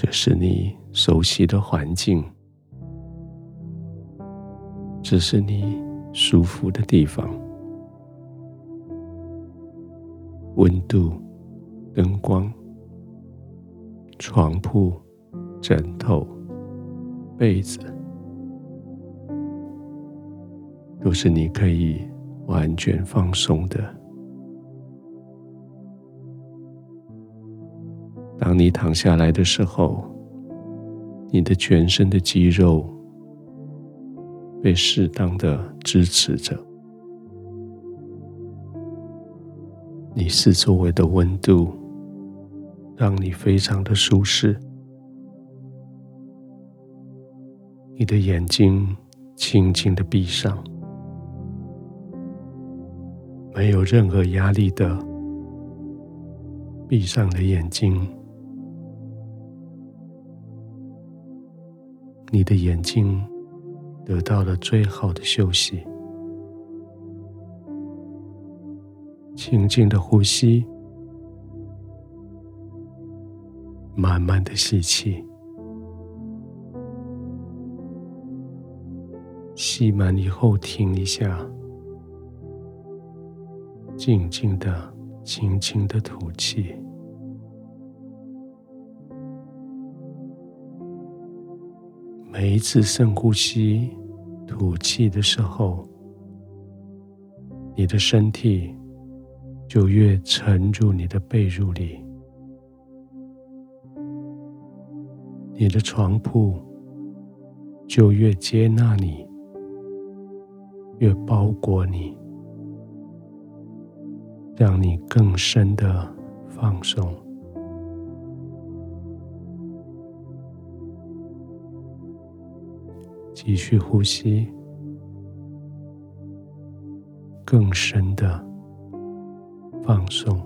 这是你熟悉的环境，这是你舒服的地方，温度、灯光、床铺、枕头、被子，都是你可以完全放松的。当你躺下来的时候，你的全身的肌肉被适当的支持着，你四周围的温度让你非常的舒适，你的眼睛轻轻的闭上，没有任何压力的闭上了眼睛。你的眼睛得到了最好的休息，轻轻的呼吸，慢慢的吸气，吸满以后停一下，静静的、轻轻的吐气。每一次深呼吸、吐气的时候，你的身体就越沉入你的被褥里，你的床铺就越接纳你，越包裹你，让你更深的放松。继续呼吸，更深的放松。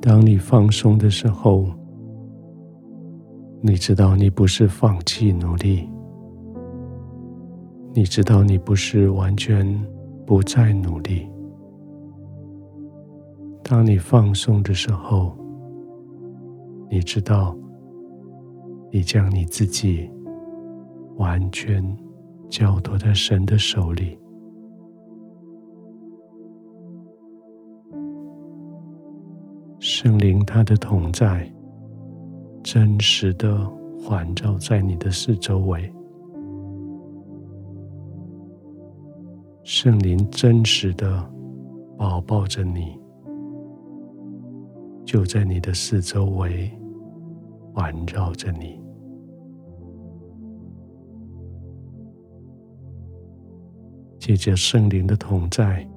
当你放松的时候，你知道你不是放弃努力，你知道你不是完全不再努力。当你放松的时候，你知道，你将你自己完全交托在神的手里，圣灵他的同在，真实的环绕在你的四周围，圣灵真实的抱抱着你，就在你的四周围。环绕着你，借着圣灵的同在，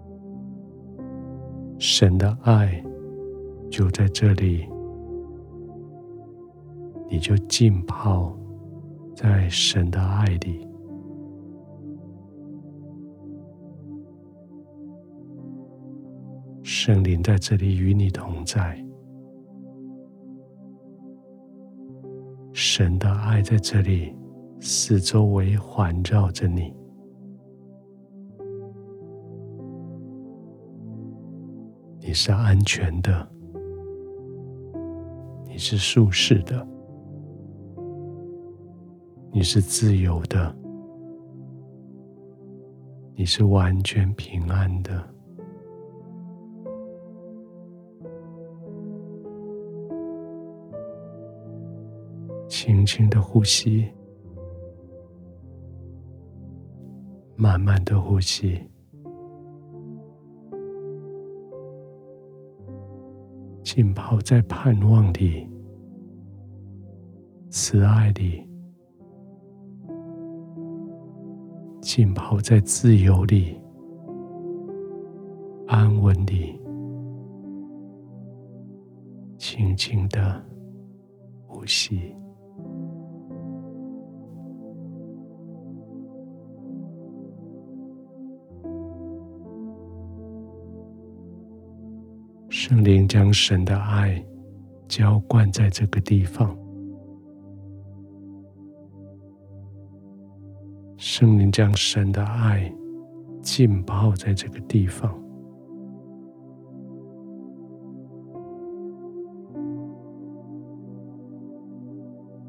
神的爱就在这里，你就浸泡在神的爱里。圣灵在这里与你同在。神的爱在这里，四周围环绕着你。你是安全的，你是舒适的，你是自由的，你是完全平安的。轻轻的呼吸，慢慢的呼吸，浸泡在盼望里、慈爱里，浸泡在自由里、安稳里，轻轻的呼吸。圣灵将神的爱浇灌在这个地方。圣灵将神的爱浸泡在这个地方。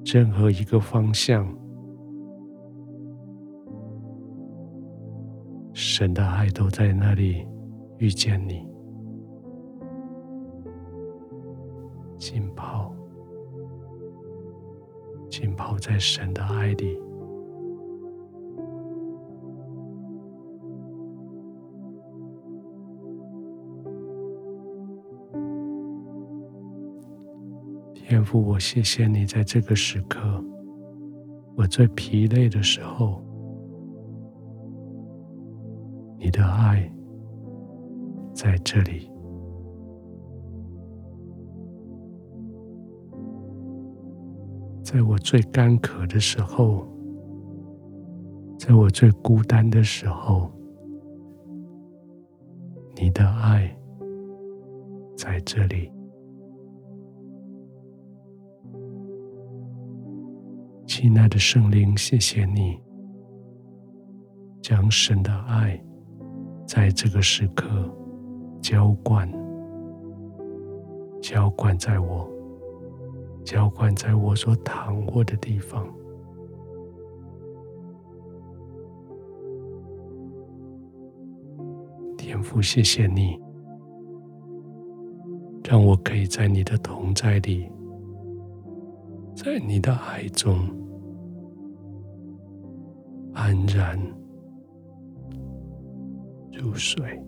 任何一个方向神的爱都在那里遇见你。在神的爱里。天父，我谢谢你，在这个时刻，我最疲累的时候，你的爱在这里；在我最干渴的时候，在我最孤单的时候，你的爱在这里。亲爱的圣灵，谢谢你将神的爱在这个时刻浇灌，浇灌在我，浇灌在我所躺卧的地方。天父，谢谢你，让我可以在你的同在里，在你的爱中。安然入睡。